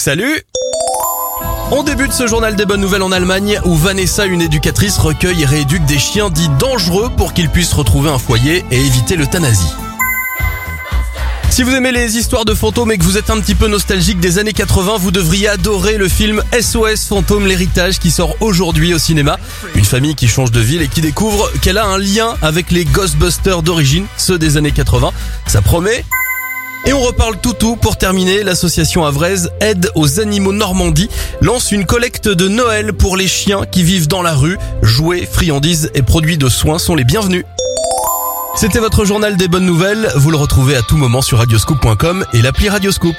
Salut on débute ce journal des bonnes nouvelles en Allemagne où Vanessa, une éducatrice, recueille et rééduque des chiens dits dangereux pour qu'ils puissent retrouver un foyer et éviter l'euthanasie. Si vous aimez les histoires de fantômes et que vous êtes un petit peu nostalgique des années 80, vous devriez adorer le film SOS Fantôme l'héritage qui sort aujourd'hui au cinéma. Une famille qui change de ville et qui découvre qu'elle a un lien avec les Ghostbusters d'origine, ceux des années 80. Ça promet et on reparle toutou pour terminer. L'association Avraise Aide aux Animaux Normandie lance une collecte de Noël pour les chiens qui vivent dans la rue. Jouets, friandises et produits de soins sont les bienvenus. C'était votre journal des bonnes nouvelles. Vous le retrouvez à tout moment sur radioscoop.com et l'appli Radioscoop.